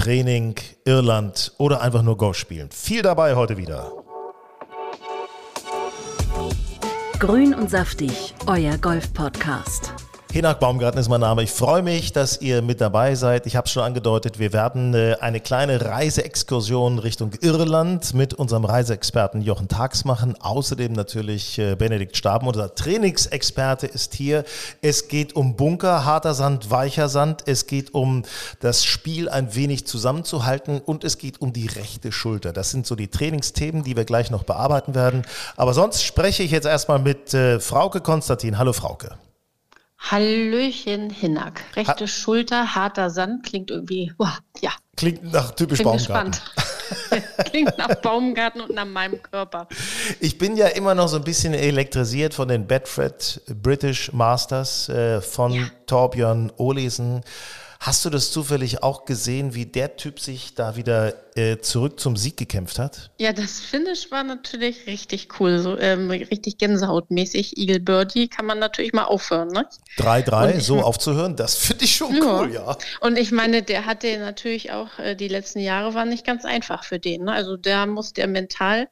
Training, Irland oder einfach nur Golf spielen. Viel dabei heute wieder. Grün und saftig, euer Golf-Podcast. Hinak Baumgarten ist mein Name. Ich freue mich, dass ihr mit dabei seid. Ich habe es schon angedeutet, wir werden äh, eine kleine Reiseexkursion Richtung Irland mit unserem Reiseexperten Jochen Tags machen. Außerdem natürlich äh, Benedikt Staben, unser Trainingsexperte ist hier. Es geht um Bunker, harter Sand, weicher Sand. Es geht um das Spiel ein wenig zusammenzuhalten und es geht um die rechte Schulter. Das sind so die Trainingsthemen, die wir gleich noch bearbeiten werden. Aber sonst spreche ich jetzt erstmal mit äh, Frauke Konstantin. Hallo Frauke. Hallöchen Hinnack. Rechte ha Schulter, harter Sand, klingt irgendwie, boah, ja. Klingt nach typisch Bin Baumgarten. klingt nach Baumgarten und nach meinem Körper. Ich bin ja immer noch so ein bisschen elektrisiert von den Bedford British Masters äh, von ja. Torbjörn Olesen. Hast du das zufällig auch gesehen, wie der Typ sich da wieder äh, zurück zum Sieg gekämpft hat? Ja, das Finish war natürlich richtig cool, so ähm, richtig Gänsehautmäßig. Eagle Birdie kann man natürlich mal aufhören, ne? 3-3, so aufzuhören, das finde ich schon ja. cool, ja. Und ich meine, der hatte natürlich auch, äh, die letzten Jahre waren nicht ganz einfach für den. Ne? Also da muss der mental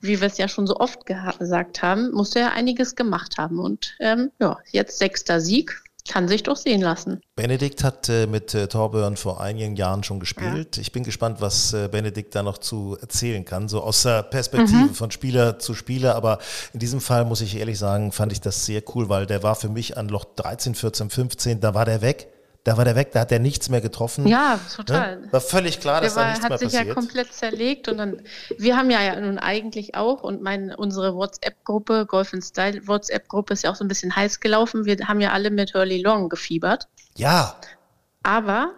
wie wir es ja schon so oft gesagt haben, muss er einiges gemacht haben. Und ähm, ja, jetzt sechster Sieg. Kann sich doch sehen lassen. Benedikt hat äh, mit äh, Torbjörn vor einigen Jahren schon gespielt. Ja. Ich bin gespannt, was äh, Benedikt da noch zu erzählen kann, so aus der Perspektive mhm. von Spieler zu Spieler. Aber in diesem Fall muss ich ehrlich sagen, fand ich das sehr cool, weil der war für mich an Loch 13, 14, 15, da war der weg da war der weg, da hat er nichts mehr getroffen. Ja, total. Ne? War völlig klar, dass der war, da nichts mehr passiert. hat sich ja komplett zerlegt und dann, wir haben ja nun eigentlich auch und mein, unsere WhatsApp-Gruppe, Golf in Style WhatsApp-Gruppe ist ja auch so ein bisschen heiß gelaufen. Wir haben ja alle mit Hurley Long gefiebert. Ja. Aber,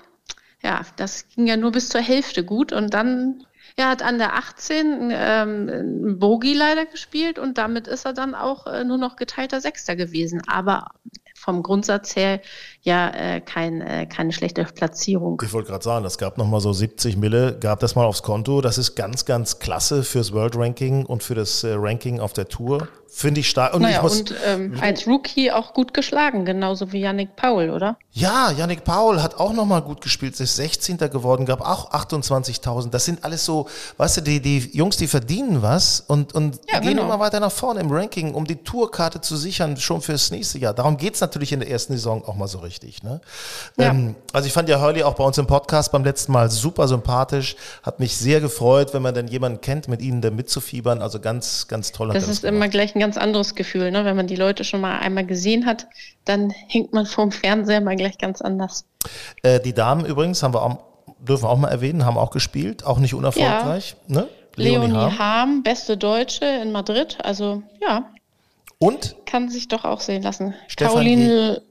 ja, das ging ja nur bis zur Hälfte gut und dann er hat an der 18 ähm, ein Bogie leider gespielt und damit ist er dann auch äh, nur noch geteilter Sechster gewesen. Aber vom Grundsatz her ja äh, kein, äh, keine schlechte Platzierung. Ich wollte gerade sagen, das gab nochmal so 70 Mille, gab das mal aufs Konto. Das ist ganz, ganz klasse fürs World Ranking und für das äh, Ranking auf der Tour. Finde ich stark. Und, naja, ich muss, und ähm, als Rookie auch gut geschlagen, genauso wie Yannick Paul, oder? Ja, Yannick Paul hat auch nochmal gut gespielt, ist 16. geworden, gab auch 28.000. Das sind alles so, weißt du, die, die Jungs, die verdienen was und, und ja, gehen genau. immer weiter nach vorne im Ranking, um die Tourkarte zu sichern, schon fürs nächste Jahr. Darum geht es natürlich in der ersten Saison auch mal so richtig. Ne? Ja. Ähm, also ich fand ja Hurley auch bei uns im Podcast beim letzten Mal super sympathisch, hat mich sehr gefreut, wenn man dann jemanden kennt, mit ihnen da mitzufiebern. Also ganz, ganz toll. Das, das ist gemacht. immer gleich ein ganz anderes Gefühl, ne? Wenn man die Leute schon mal einmal gesehen hat, dann hängt man vorm Fernseher mal gleich ganz anders. Äh, die Damen übrigens haben wir auch, dürfen wir auch mal erwähnen, haben auch gespielt, auch nicht unerfolgreich. Ja. Ne? Leonie, Leonie Harm. Harm, beste Deutsche in Madrid, also ja. Und? Kann sich doch auch sehen lassen. Stefan Caroline,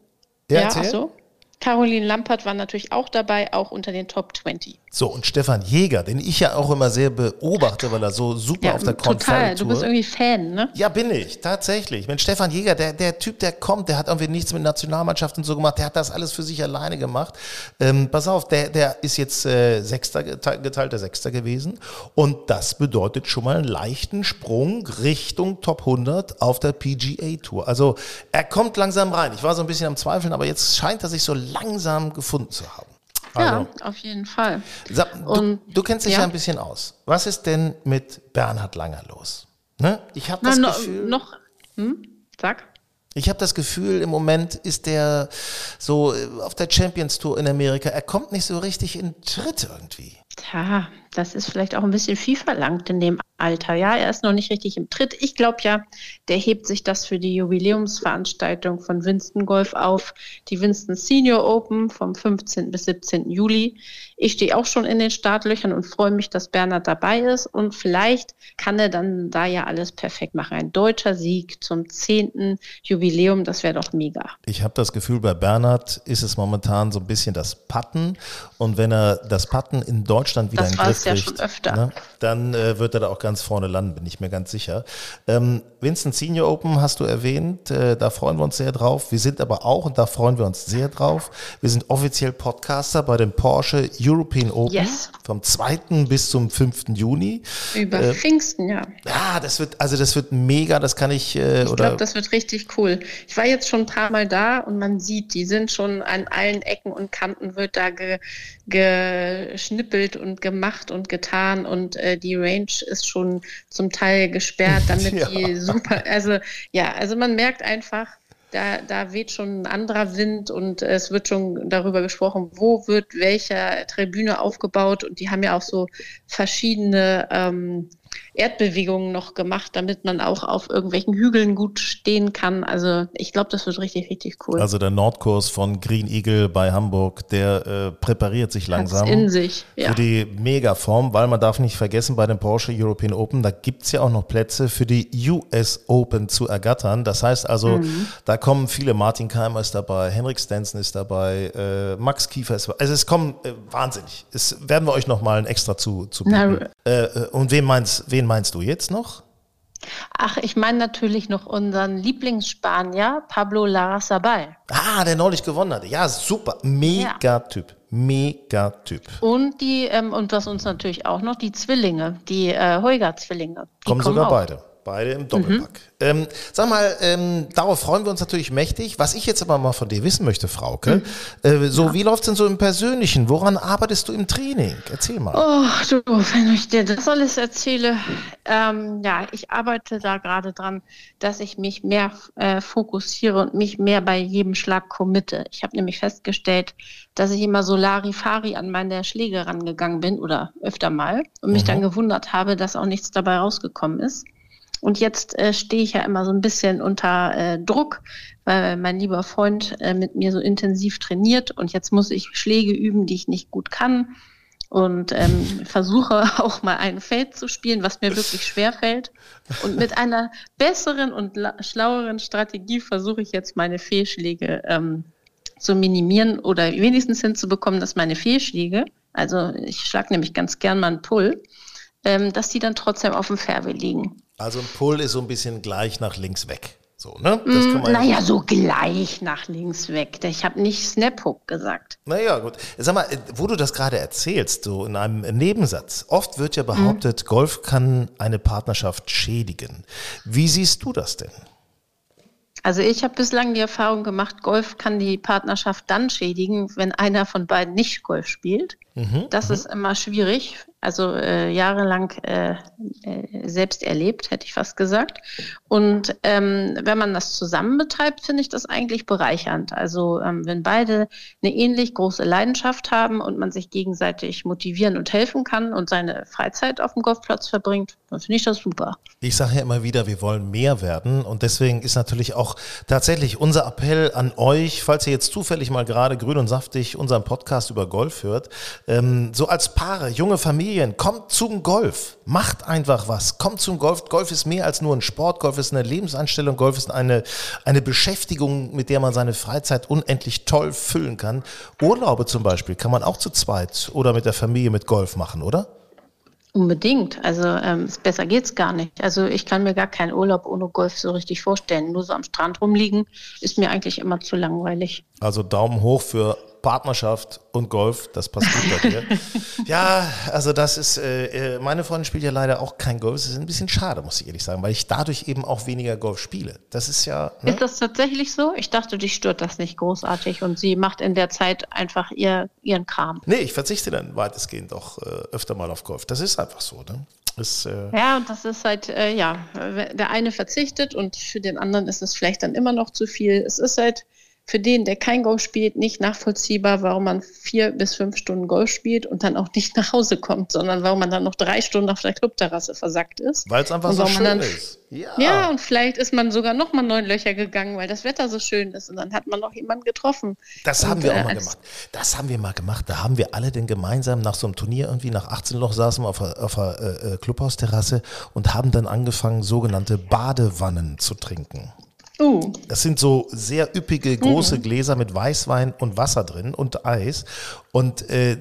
ja, ja ach so. Caroline Lampert war natürlich auch dabei, auch unter den Top 20. So, und Stefan Jäger, den ich ja auch immer sehr beobachte, weil er so super ja, auf der Total, du bist irgendwie Fan, ne? Ja, bin ich, tatsächlich. Wenn Stefan Jäger, der, der Typ, der kommt, der hat irgendwie nichts mit Nationalmannschaft und so gemacht, der hat das alles für sich alleine gemacht. Ähm, pass auf, der, der ist jetzt äh, Sechster, geteilter Sechster gewesen und das bedeutet schon mal einen leichten Sprung Richtung Top 100 auf der PGA Tour. Also er kommt langsam rein. Ich war so ein bisschen am Zweifeln, aber jetzt scheint er sich so langsam gefunden zu haben. Also, ja, auf jeden Fall. Sag, du, du, kennst dich ja. ja. ein bisschen aus. Was ist denn mit Bernhard Langer los? Ne? Ich habe das Na, Gefühl. Noch, hm? Sag. Ich habe das Gefühl, im Moment ist der so äh, auf der Champions Tour in Amerika. Er kommt nicht so richtig in Tritt irgendwie. Tja, das ist vielleicht auch ein bisschen viel verlangt in dem Alter. Ja, er ist noch nicht richtig im Tritt. Ich glaube ja, der hebt sich das für die Jubiläumsveranstaltung von Winston Golf auf. Die Winston Senior Open vom 15. bis 17. Juli. Ich stehe auch schon in den Startlöchern und freue mich, dass Bernhard dabei ist. Und vielleicht kann er dann da ja alles perfekt machen. Ein deutscher Sieg zum 10. Jubiläum, das wäre doch mega. Ich habe das Gefühl, bei Bernhard ist es momentan so ein bisschen das Patten. Und wenn er das Patten in Deutschland wieder das in den Griff kriegt, ja schon öfter. Ne, dann äh, wird er da auch ganz vorne landen, bin ich mir ganz sicher. Ähm, Vincent Senior Open hast du erwähnt, äh, da freuen wir uns sehr drauf. Wir sind aber auch, und da freuen wir uns sehr drauf, wir sind offiziell Podcaster bei dem Porsche European Open Yes. vom 2. bis zum 5. Juni. Über Äh, Pfingsten, ja. Ja, das wird, also das wird mega, das kann ich, äh, Ich glaube, das wird richtig cool. Ich war jetzt schon ein paar Mal da und man sieht, die sind schon an allen Ecken und Kanten wird da ge, geschnippelt und gemacht und getan und äh, die Range ist schon zum Teil gesperrt, damit Ja. die super, also ja, also man merkt einfach, da, da weht schon ein anderer Wind und es wird schon darüber gesprochen, wo wird welcher Tribüne aufgebaut und die haben ja auch so verschiedene ähm, Erdbewegungen noch gemacht, damit man auch auf irgendwelchen Hügeln gut stehen kann. Also ich glaube, das wird richtig, richtig cool. also der Nordkurs von Green Eagle bei Hamburg, der äh, präpariert sich Hat's langsam. in sich. Ja. Für die Megaform, weil man darf nicht vergessen, bei dem Porsche European Open, da gibt's ja auch noch Plätze für die US Open zu ergattern. Das heißt also, Mhm. da kommen viele, Martin Keimer ist dabei, Henrik Stenson ist dabei, äh, Max Kiefer ist dabei. Also es kommen äh, wahnsinnig. Es werden wir euch nochmal ein extra zu, zu bieten. Äh, äh, und wen meinst, wen meinst du jetzt noch? Ach, ich meine natürlich noch unseren Lieblingsspanier, Pablo Larrazabal. Ah, der neulich gewonnen hatte. Ja, super. Mega Typ. Mega Typ. Und die, ähm, und was uns natürlich auch noch, die Zwillinge, die äh, Heuger-Zwillinge. Die Kommen sogar auch. beide. Beide im Doppelpack. Ähm, sag mal, ähm, darauf freuen wir uns natürlich mächtig. Was ich jetzt aber mal von dir wissen möchte, Frauke, äh, so wie läuft's denn so im Persönlichen? Woran arbeitest du im Training? Erzähl mal. Oh, du, wenn ich dir das alles erzähle, ähm, ja, ich arbeite da gerade dran, dass ich mich mehr äh, fokussiere und mich mehr bei jedem Schlag committe. Ich habe nämlich festgestellt, dass ich immer so Larifari an meine Schläge rangegangen bin oder öfter mal und mich dann gewundert habe, dass auch nichts dabei rausgekommen ist. Und jetzt äh, stehe ich ja immer so ein bisschen unter äh, Druck, weil mein lieber Freund äh, mit mir so intensiv trainiert und jetzt muss ich Schläge üben, die ich nicht gut kann und ähm, versuche auch mal ein Feld zu spielen, was mir wirklich schwer fällt. Und mit einer besseren und la- schlaueren Strategie versuche ich jetzt meine Fehlschläge ähm, zu minimieren oder wenigstens hinzubekommen, dass meine Fehlschläge, also ich schlage nämlich ganz gern mal einen Pull, ähm, dass die dann trotzdem auf dem Fairway liegen. Also ein Pull ist so ein bisschen gleich nach links weg. So, ne? Das man Naja, so gleich nach links weg. Ich habe nicht Snap-Hook gesagt. Naja, gut. Sag mal, wo du das gerade erzählst, so in einem Nebensatz, oft wird ja behauptet, Golf kann eine Partnerschaft schädigen. Wie siehst du das denn? Also ich habe bislang die Erfahrung gemacht, Golf kann die Partnerschaft dann schädigen, wenn einer von beiden nicht Golf spielt. das ist immer schwierig. Also äh, jahrelang äh, äh, selbst erlebt, hätte ich fast gesagt. Und ähm, wenn man das zusammen betreibt, finde ich das eigentlich bereichernd. Also ähm, wenn beide eine ähnlich große Leidenschaft haben und man sich gegenseitig motivieren und helfen kann und seine Freizeit auf dem Golfplatz verbringt, dann finde ich das super. Ich sage ja immer wieder, wir wollen mehr werden und deswegen ist natürlich auch tatsächlich unser Appell an euch, falls ihr jetzt zufällig mal gerade grün und saftig unseren Podcast über Golf hört, ähm, so als Paare, junge Familien, kommt zum Golf, macht einfach was, kommt zum Golf. Golf ist mehr als nur ein Sport, Golf ist eine Lebenseinstellung, Golf ist eine, eine Beschäftigung, mit der man seine Freizeit unendlich toll füllen kann. Urlaube zum Beispiel kann man auch zu zweit oder mit der Familie mit Golf machen, oder? Unbedingt. Also ähm, es- besser geht's gar nicht. Also ich kann mir gar keinen Urlaub ohne Golf so richtig vorstellen. Nur so am Strand rumliegen ist mir eigentlich immer zu langweilig. Also Daumen hoch für Partnerschaft und Golf, das passt gut bei dir. ja, also das ist, äh, äh, meine Freundin spielt ja leider auch kein Golf. Das ist ein bisschen schade, muss ich ehrlich sagen, weil ich dadurch eben auch weniger Golf spiele. Das ist ja, ne? Ist das tatsächlich so? Ich dachte, dich stört das nicht großartig und sie macht in der Zeit einfach ihr, ihren Kram. nee, ich verzichte dann weitestgehend auch äh, öfter mal auf Golf. Das ist einfach so, ne? Ist, äh, Ja, und das ist halt, äh, ja, der eine verzichtet und für den anderen ist es vielleicht dann immer noch zu viel. Es ist halt für den, der kein Golf spielt, nicht nachvollziehbar, warum man vier bis fünf Stunden Golf spielt und dann auch nicht nach Hause kommt, sondern warum man dann noch drei Stunden auf der Clubterrasse versackt ist. weil es einfach so schön dann- ist. Ja. Ja, und vielleicht ist man sogar noch mal neun Löcher gegangen, weil das Wetter so schön ist und dann hat man noch jemanden getroffen. Das Und, haben wir äh, auch mal als- gemacht. Das haben wir mal gemacht. Da haben wir alle denn gemeinsam nach so einem Turnier irgendwie nach 18 Loch saßen wir auf der, auf der äh, äh, Clubhausterrasse und haben dann angefangen, sogenannte Badewannen zu trinken. Uh, Das sind so sehr üppige, große Gläser mit Weißwein und Wasser drin und Eis. Und äh,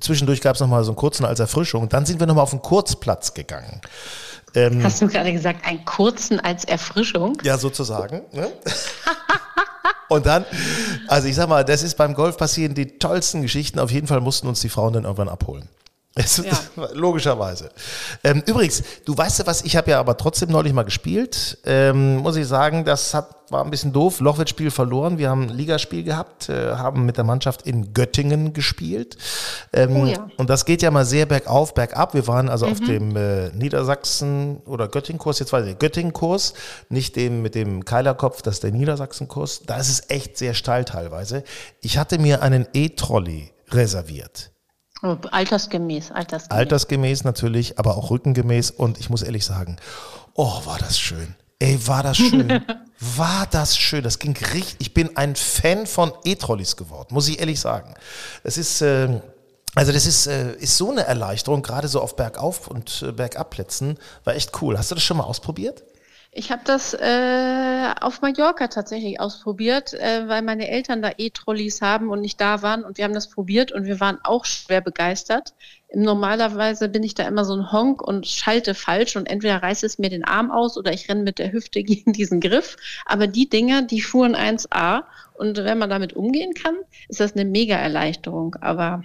zwischendurch gab es nochmal so einen kurzen als Erfrischung. Dann sind wir nochmal auf den Kurzplatz gegangen. Ähm, Hast du gerade gesagt, einen kurzen als Erfrischung? Ja, sozusagen. Ne? Und dann, also ich sag mal, das ist beim Golf passieren die tollsten Geschichten. Auf jeden Fall mussten uns die Frauen dann irgendwann abholen. Ja. Logischerweise. Ähm, übrigens, du weißt ja was, ich habe ja aber trotzdem neulich mal gespielt. Ähm, muss ich sagen, das hat, war ein bisschen doof. Lochwitz-Spiel verloren. Wir haben ein Ligaspiel gehabt, äh, haben mit der Mannschaft in Göttingen gespielt. Ähm, oh ja. Und das geht ja mal sehr bergauf, bergab. Wir waren also mhm. auf dem äh, Niedersachsen- oder Göttingen-Kurs, jetzt weiß ich, Göttingen-Kurs, nicht dem mit dem Keilerkopf, das ist der Niedersachsen-Kurs. Da ist es echt sehr steil teilweise. Ich hatte mir einen E-Trolley reserviert. Oh, altersgemäß, altersgemäß. Altersgemäß natürlich, aber auch rückengemäß. Und ich muss ehrlich sagen, oh, war das schön. Ey, war das schön. war das schön. Das ging richtig. Ich bin ein Fan von E-Trolleys geworden, muss ich ehrlich sagen. Es ist, äh, also das ist, äh, ist so eine Erleichterung, gerade so auf Bergauf- und äh, Bergabplätzen. War echt cool. Hast du das schon mal ausprobiert? Ich habe das äh, auf Mallorca tatsächlich ausprobiert, äh, weil meine Eltern da E-Trolleys haben und nicht da waren. Und wir haben das probiert und wir waren auch schwer begeistert. Normalerweise bin ich da immer so ein Honk und schalte falsch und entweder reißt es mir den Arm aus oder ich renne mit der Hüfte gegen diesen Griff. Aber die Dinger, die fuhren 1A und wenn man damit umgehen kann, ist das eine mega Erleichterung. Aber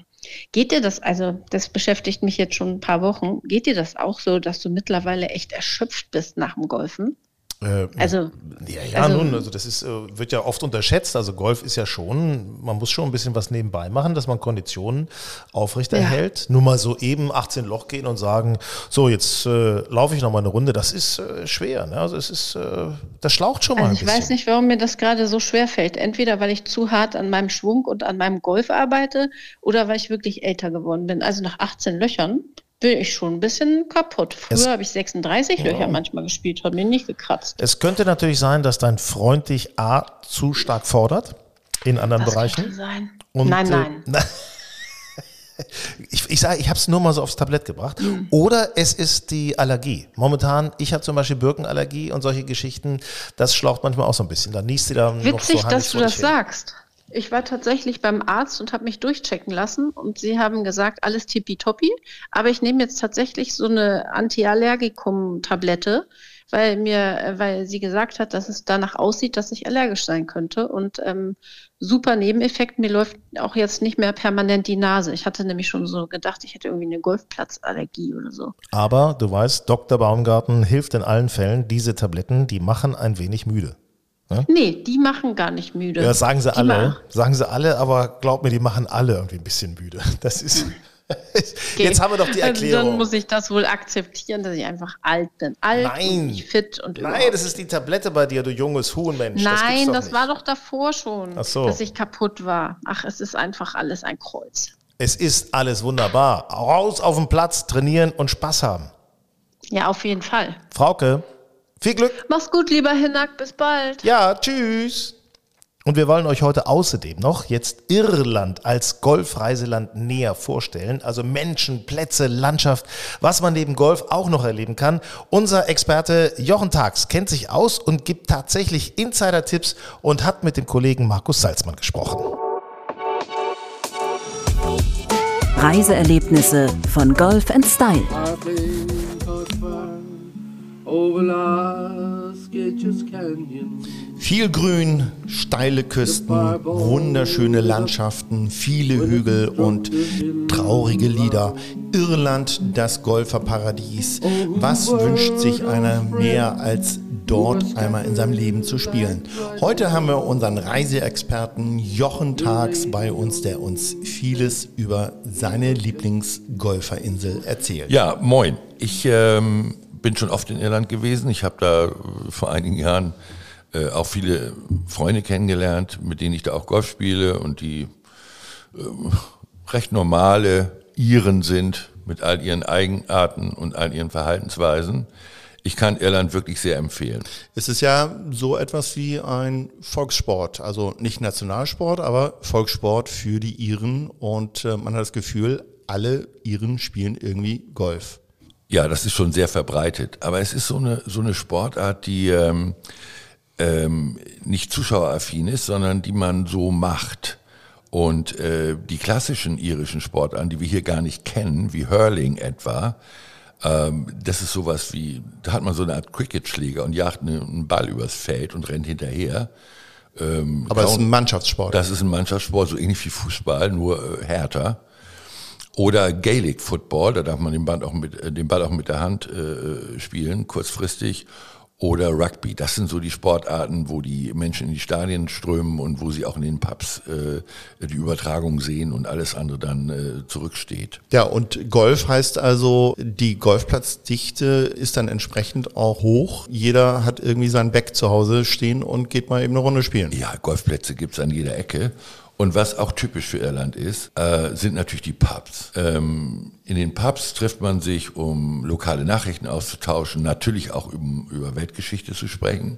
Geht dir das, also das beschäftigt mich jetzt schon ein paar Wochen, geht dir das auch so, dass du mittlerweile echt erschöpft bist nach dem Golfen? Äh, also, ja, ja also, nun, also das ist, äh, wird ja oft unterschätzt. Also Golf ist ja schon, man muss schon ein bisschen was nebenbei machen, dass man Konditionen aufrechterhält. Ja. Nur mal so eben 18 Loch gehen und sagen, so jetzt äh, laufe ich noch mal eine Runde, das ist äh, schwer. Ne? Also es ist, äh, das schlaucht schon mal also ein bisschen. Ich weiß nicht, warum mir das gerade so schwer fällt. Entweder weil ich zu hart an meinem Schwung und an meinem Golf arbeite oder weil ich wirklich älter geworden bin. Also nach 18 Löchern bin ich schon ein bisschen kaputt. Früher habe ich 36 Löcher manchmal gespielt, hat mir nicht gekratzt. Es könnte natürlich sein, dass dein Freund dich A zu stark fordert in anderen das Bereichen. Könnte sein. Und, nein, nein. Äh, ich, ich sage, ich habe es nur mal so aufs Tablett gebracht. Mhm. Oder es ist die Allergie. Momentan, ich habe zum Beispiel Birkenallergie und solche Geschichten, das schlaucht manchmal auch so ein bisschen. Da niest sie dann Witzig, noch so dass du das hin. sagst. Ich war tatsächlich beim Arzt und habe mich durchchecken lassen und sie haben gesagt, alles tippitoppi, aber ich nehme jetzt tatsächlich so eine Antiallergikum-Tablette, weil mir, weil sie gesagt hat, dass es danach aussieht, dass ich allergisch sein könnte und ähm, super Nebeneffekt, mir läuft auch jetzt nicht mehr permanent die Nase. Ich hatte nämlich schon so gedacht, ich hätte irgendwie eine Golfplatzallergie oder so. Aber du weißt, Dr. Baumgarten hilft in allen Fällen, diese Tabletten, die machen ein wenig müde. Ne? Nee, die machen gar nicht müde. Ja, sagen sie die alle. Machen. Sagen sie alle, aber glaub mir, die machen alle irgendwie ein bisschen müde. Das ist. Okay. Jetzt haben wir doch die Erklärung. Also dann muss ich das wohl akzeptieren, dass ich einfach alt bin. Alt Nein. nicht fit und Nein, das ist die Tablette bei dir, du junges Huhnmensch. Nein, das, das war doch davor schon, so. dass ich kaputt war. Ach, es ist einfach alles ein Kreuz. Es ist alles wunderbar. Raus auf den Platz, trainieren und Spaß haben. Ja, auf jeden Fall. Frauke, viel Glück. Mach's gut, lieber Hinak. Bis bald. Ja, tschüss. Und wir wollen euch heute außerdem noch jetzt Irland als Golfreiseland näher vorstellen. Also Menschen, Plätze, Landschaft, was man neben Golf auch noch erleben kann. Unser Experte Jochen Tags kennt sich aus und gibt tatsächlich Insider-Tipps und hat mit dem Kollegen Markus Salzmann gesprochen. Reiseerlebnisse von Golf Style. Viel Grün, steile Küsten, wunderschöne Landschaften, viele Hügel und traurige Lieder. Irland, das Golferparadies. Was wünscht sich einer mehr als dort einmal in seinem Leben zu spielen. Heute haben wir unseren Reiseexperten Jochen Tags bei uns, der uns vieles über seine Lieblingsgolferinsel erzählt. Ja, moin. Ich ähm, bin schon oft in Irland gewesen. Ich habe da äh, vor einigen Jahren äh, auch viele Freunde kennengelernt, mit denen ich da auch Golf spiele und die äh, recht normale Iren sind mit all ihren Eigenarten und all ihren Verhaltensweisen. Ich kann Irland wirklich sehr empfehlen. Es ist ja so etwas wie ein Volkssport, also nicht Nationalsport, aber Volkssport für die Iren und äh, man hat das Gefühl, alle Iren spielen irgendwie Golf. Ja, das ist schon sehr verbreitet. Aber es ist so eine, so eine Sportart, die ähm, ähm, nicht zuschaueraffin ist, sondern die man so macht. Und äh, die klassischen irischen Sportarten, die wir hier gar nicht kennen, wie Hurling etwa, Ähm, das ist sowas wie, da hat man so eine Art Cricket-Schläger und jagt einen Ball übers Feld und rennt hinterher. Ähm, Aber es ist ein Mannschaftssport. Das ist ein Mannschaftssport, so ähnlich wie Fußball, nur äh, härter. Oder Gaelic Football, da darf man den Ball auch mit, äh, den Ball auch mit der Hand äh, spielen, kurzfristig oder Rugby. Das sind so die Sportarten, wo die Menschen in die Stadien strömen und wo sie auch in den Pubs äh, die Übertragung sehen und alles andere dann äh, zurücksteht. Ja, und Golf heißt also, die Golfplatzdichte ist dann entsprechend auch hoch. Jeder hat irgendwie sein Back zu Hause stehen und geht mal eben eine Runde spielen. Ja, Golfplätze gibt's an jeder Ecke. Und was auch typisch für Irland ist, äh, sind natürlich die Pubs. Ähm, in den Pubs trifft man sich, um lokale Nachrichten auszutauschen, natürlich auch um, über Weltgeschichte zu sprechen.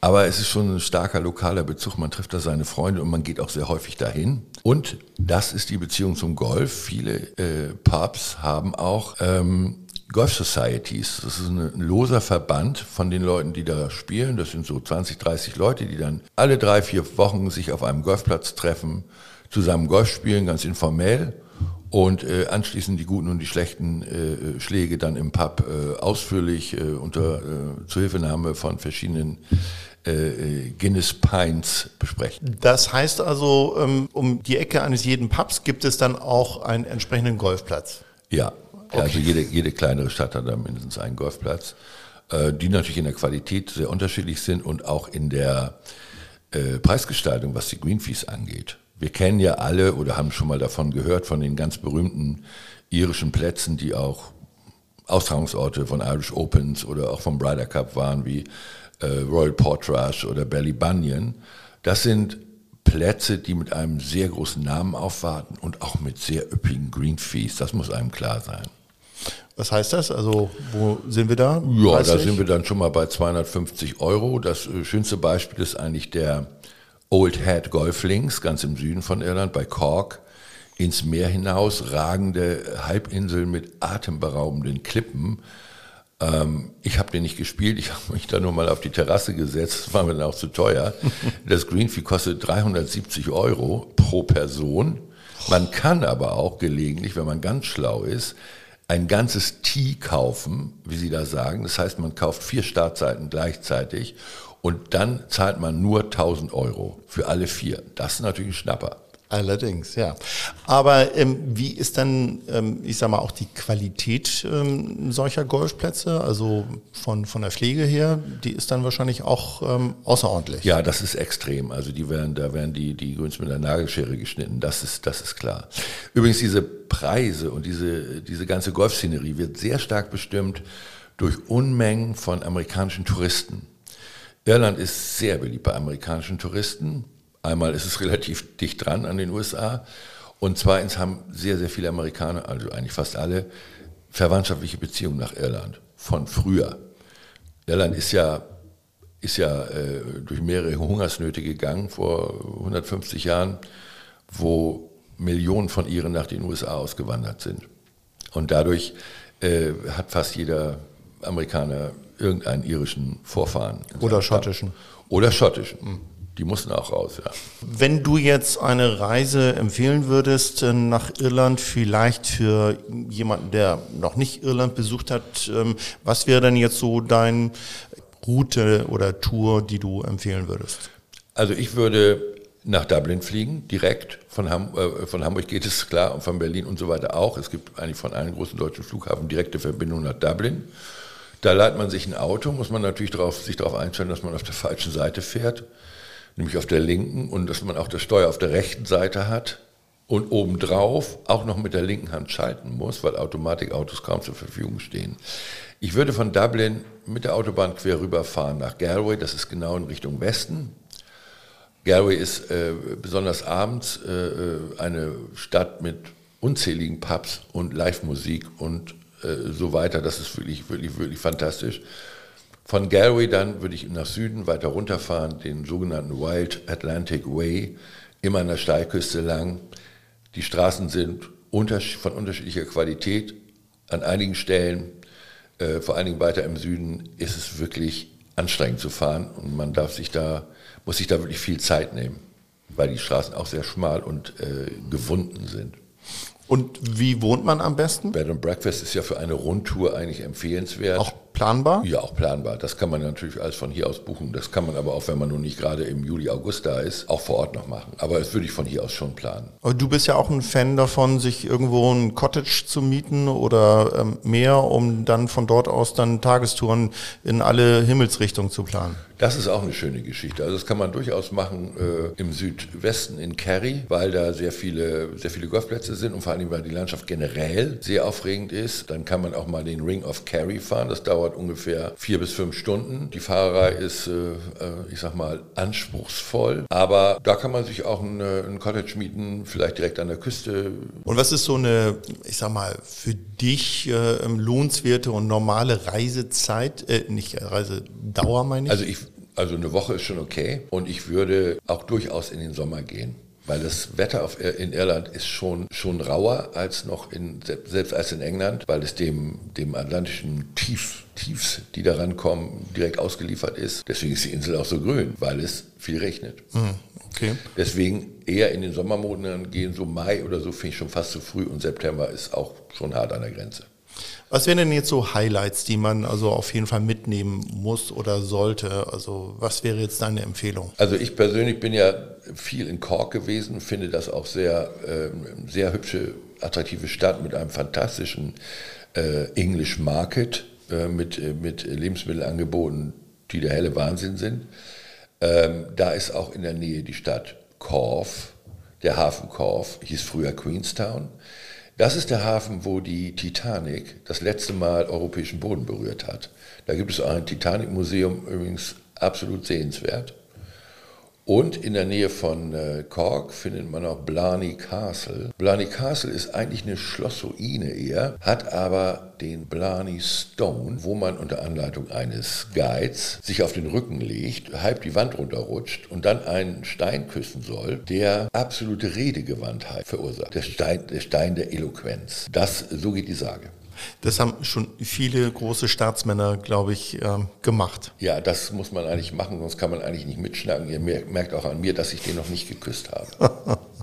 Aber es ist schon ein starker lokaler Bezug. Man trifft da seine Freunde und man geht auch sehr häufig dahin. Und das ist die Beziehung zum Golf. Viele äh, Pubs haben auch ähm, Golf Societies. Das ist ein loser Verband von den Leuten, die da spielen. Das sind so 20, 30 Leute, die dann alle drei, vier Wochen sich auf einem Golfplatz treffen, zusammen Golf spielen, ganz informell. Und äh, anschließend die guten und die schlechten äh, Schläge dann im Pub äh, ausführlich äh, unter äh, Zuhilfenahme von verschiedenen äh, äh, Guinness Pints besprechen. Das heißt also, ähm, um die Ecke eines jeden Pubs gibt es dann auch einen entsprechenden Golfplatz. Ja, Okay. Also jede, jede kleinere Stadt hat da mindestens einen Golfplatz, äh, die natürlich in der Qualität sehr unterschiedlich sind und auch in der äh, Preisgestaltung, was die Greenfees angeht. Wir kennen ja alle oder haben schon mal davon gehört, von den ganz berühmten irischen Plätzen, die auch Austragungsorte von Irish Opens oder auch vom Ryder Cup waren, wie äh, Royal Portrush oder Ballybunion. Das sind Plätze, die mit einem sehr großen Namen aufwarten und auch mit sehr üppigen Green Fees. Das muss einem klar sein. Was heißt das? Also wo sind wir da? Ja, da sind wir dann schon mal bei 250 Euro. Das äh, schönste Beispiel ist eigentlich der Old Head Golf Links, ganz im Süden von Irland, bei Cork. Ins Meer hinaus ragende Halbinsel mit atemberaubenden Klippen. Ähm, ich habe den nicht gespielt, ich habe mich da nur mal auf die Terrasse gesetzt, das war mir dann auch zu teuer. Das Greenfee kostet 370 Euro pro Person. Man kann aber auch gelegentlich, wenn man ganz schlau ist, ein ganzes Tee kaufen, wie Sie da sagen. Das heißt, man kauft vier Startseiten gleichzeitig und dann zahlt man nur 1000 Euro für alle vier. Das ist natürlich ein Schnapper. Allerdings, ja. Aber ähm, wie ist dann, ähm, ich sag mal, auch die Qualität ähm, solcher Golfplätze? Also von, von der Pflege her, die ist dann wahrscheinlich auch ähm, außerordentlich. Ja, das ist extrem. Also die werden, da werden die, die Grüns mit der Nagelschere geschnitten. Das ist, das ist klar. Übrigens, diese Preise und diese, diese ganze Golfszenerie wird sehr stark bestimmt durch Unmengen von amerikanischen Touristen. Irland ist sehr beliebt bei amerikanischen Touristen Einmal ist es relativ dicht dran an den USA und zweitens haben sehr, sehr viele Amerikaner, also eigentlich fast alle, verwandtschaftliche Beziehungen nach Irland von früher. Irland ist ja, ist ja äh, durch mehrere Hungersnöte gegangen vor 150 Jahren, wo Millionen von ihren nach den USA ausgewandert sind. Und dadurch äh, hat fast jeder Amerikaner irgendeinen irischen Vorfahren. Oder schottischen. Oder schottischen. Die mussten auch raus, ja. Wenn du jetzt eine Reise empfehlen würdest äh, nach Irland, vielleicht für jemanden, der noch nicht Irland besucht hat, ähm, was wäre denn jetzt so deine Route oder Tour, die du empfehlen würdest? Also ich würde nach Dublin fliegen, direkt. Von, Ham äh, von Hamburg geht es klar und von Berlin und so weiter auch. Es gibt eigentlich von allen großen deutschen Flughafen direkte Verbindungen nach Dublin. Da leiht man sich ein Auto, muss man natürlich drauf, sich darauf einstellen, dass man auf der falschen Seite fährt nämlich auf der linken und dass man auch das Steuer auf der rechten Seite hat und obendrauf auch noch mit der linken Hand schalten muss, weil Automatikautos kaum zur Verfügung stehen. Ich würde von Dublin mit der Autobahn quer rüberfahren nach Galway, das ist genau in Richtung Westen. Galway ist äh, besonders abends äh, äh eine Stadt mit unzähligen Pubs und Live-Musik und äh, so weiter. Das ist wirklich, wirklich, wirklich fantastisch. Von Galway dann würde ich nach Süden weiter runterfahren, den sogenannten Wild Atlantic Way, immer an der Steilküste lang. Die Straßen sind von unterschiedlicher Qualität. An einigen Stellen, äh, vor allen Dingen weiter im Süden, ist es wirklich anstrengend zu fahren und man darf sich da, muss sich da wirklich viel Zeit nehmen, weil die Straßen auch sehr schmal und äh, gewunden sind. Und wie wohnt man am besten? Bed and Breakfast ist ja für eine Rundtour eigentlich empfehlenswert. Auch planbar? Ja, auch planbar. Das kann man natürlich alles von hier aus buchen. Das kann man aber auch, wenn man nun nicht gerade im Juli, August da ist, auch vor Ort noch machen. Aber das würde ich von hier aus schon planen. Aber du bist ja auch ein Fan davon, sich irgendwo ein Cottage zu mieten oder ähm, mehr, um dann von dort aus dann Tagestouren in alle Himmelsrichtungen zu planen. Das ist auch eine schöne Geschichte. Also das kann man durchaus machen äh, im Südwesten in Kerry, weil da sehr viele, sehr viele Golfplätze sind und vor allem, weil die Landschaft generell sehr aufregend ist. Dann kann man auch mal den Ring of Kerry fahren. Das dauert ungefähr vier bis fünf Stunden. Die Fahrerei ist, äh, äh ich sag mal, anspruchsvoll. Aber da kann man sich auch ein, Cottage mieten, vielleicht direkt an der Küste. Und was ist so eine, ich sag mal, für dich äh, lohnenswerte und normale Reisezeit, äh, nicht Reisedauer meine ich? Also ich also eine Woche ist schon okay und ich würde auch durchaus in den Sommer gehen. Weil das Wetter auf, in Irland ist schon, schon rauer als noch in, selbst als in England, weil es dem, dem atlantischen Tief, Tiefs, die da rankommen, direkt ausgeliefert ist. Deswegen ist die Insel auch so grün, weil es viel regnet. Hm, okay. Deswegen eher in den Sommermonaten gehen, so Mai oder so finde ich schon fast zu früh und September ist auch schon hart an der Grenze. Was wären denn jetzt so Highlights, die man also auf jeden Fall mitnehmen muss oder sollte? Also was wäre jetzt deine Empfehlung? Also ich persönlich bin ja viel in Cork gewesen, finde das auch sehr, äh, sehr hübsche, attraktive Stadt mit einem fantastischen äh, English Market, äh, mit, äh, mit Lebensmittelangeboten, die der helle Wahnsinn sind. Ähm, da ist auch in der Nähe die Stadt Corf, der Hafen Corf, hieß früher Queenstown. Das ist der Hafen, wo die Titanic das letzte Mal europäischen Boden berührt hat. Da gibt es ein Titanic-Museum, übrigens absolut sehenswert. Und in der Nähe von äh, Cork findet man auch Blarney Castle. Blarney Castle ist eigentlich eine Schlossruine eher, hat aber den Blarney Stone, wo man unter Anleitung eines Guides sich auf den Rücken legt, halb die Wand runterrutscht und dann einen Stein küssen soll, der absolute Redegewandtheit verursacht. Der Stein, der Stein der Eloquenz. Das, so geht die Sage. Das haben schon viele große Staatsmänner, glaube ich, ähm, gemacht. Ja, das muss man eigentlich machen, sonst kann man eigentlich nicht mitschnacken. Ihr merkt auch an mir, dass ich den noch nicht geküsst habe.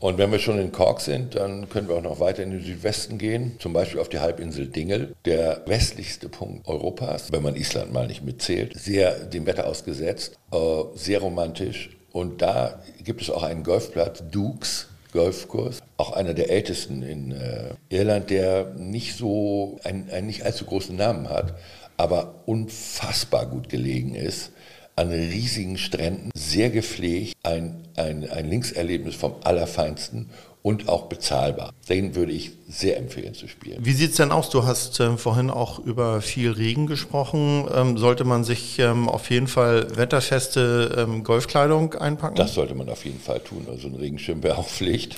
Und wenn wir schon in Cork sind, dann können wir auch noch weiter in den Südwesten gehen, zum Beispiel auf die Halbinsel Dingel, der westlichste Punkt Europas, wenn man Island mal nicht mitzählt, sehr dem Wetter ausgesetzt, äh, sehr romantisch. Und da gibt es auch einen Golfplatz, Dukes, Golfkurs, auch einer der ältesten in äh, Irland, der nicht so einen, einen nicht allzu großen Namen hat, aber unfassbar gut gelegen ist. An riesigen Stränden, sehr gepflegt, ein, ein, ein Linkserlebnis vom Allerfeinsten und auch bezahlbar. Den würde ich sehr empfehlen zu spielen. Wie sieht es denn aus? Du hast ähm, vorhin auch über viel Regen gesprochen. Ähm, sollte man sich ähm, auf jeden Fall wetterfeste ähm, Golfkleidung einpacken? Das sollte man auf jeden Fall tun. Also ein Regenschirm wäre auch Pflicht.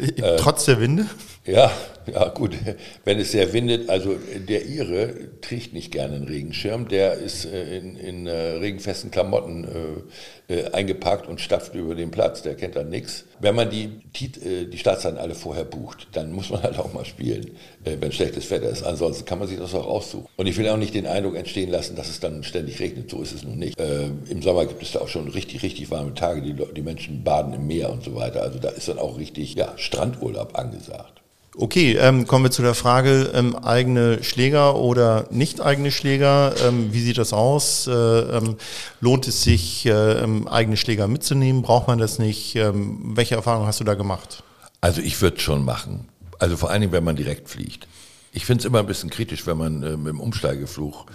Äh, Trotz der Winde? Ja, ja gut, wenn es sehr windet, also der Ire trägt nicht gerne einen Regenschirm, der ist äh, in, in äh, regenfesten Klamotten äh, äh, eingepackt und stapft über den Platz, der kennt dann nichts. Wenn man die, die, äh, die Startzeiten alle vorher bucht, dann muss man halt auch mal spielen, äh, wenn schlechtes Wetter ist. Ansonsten kann man sich das auch aussuchen. Und ich will auch nicht den Eindruck entstehen lassen, dass es dann ständig regnet, so ist es nun nicht. Im Sommer gibt es da auch schon richtig, richtig warme Tage, die, die Menschen baden im Meer und so weiter. Also da ist dann auch richtig ja, Strandurlaub angesagt. Okay, ähm, kommen wir zu der Frage, ähm, eigene Schläger oder nicht eigene Schläger. Ähm, wie sieht das aus? Äh, ähm, lohnt es sich, äh, ähm, eigene Schläger mitzunehmen? Braucht man das nicht? Ähm, welche Erfahrungen hast du da gemacht? Also ich würde es schon machen. Also vor allen Dingen, wenn man direkt fliegt. Ich finde es immer ein bisschen kritisch, wenn man äh, mit dem Umsteigeflug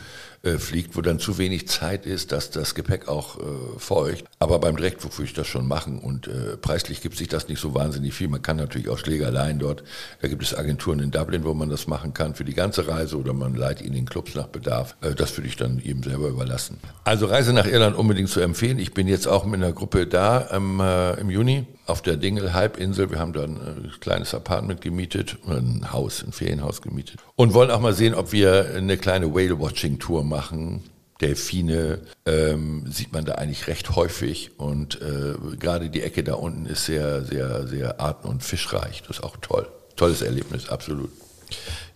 äh, fliegt, wo dann zu wenig Zeit ist, dass das Gepäck auch äh, feucht. Aber beim Direktflug würde ich das schon machen und äh, preislich gibt sich das nicht so wahnsinnig viel. Man kann natürlich auch Schlägerleien dort. Da gibt es Agenturen in Dublin, wo man das machen kann für die ganze Reise oder man leiht ihn in den Clubs nach Bedarf. Äh, das würde ich dann eben selber überlassen. Also Reise nach Irland unbedingt zu empfehlen. Ich bin jetzt auch mit einer Gruppe da ähm, im Juni auf der Dingle-Halbinsel. Wir haben da ein äh, kleines Apartment gemietet, ein Haus, ein Ferienhaus gemietet. Und wollen auch mal sehen, ob wir eine kleine Whale-Watching-Tour machen. Delfine ähm, sieht man da eigentlich recht häufig und äh, gerade die Ecke da unten ist sehr, sehr, sehr arten- und fischreich. Das ist auch toll. Tolles Erlebnis, absolut.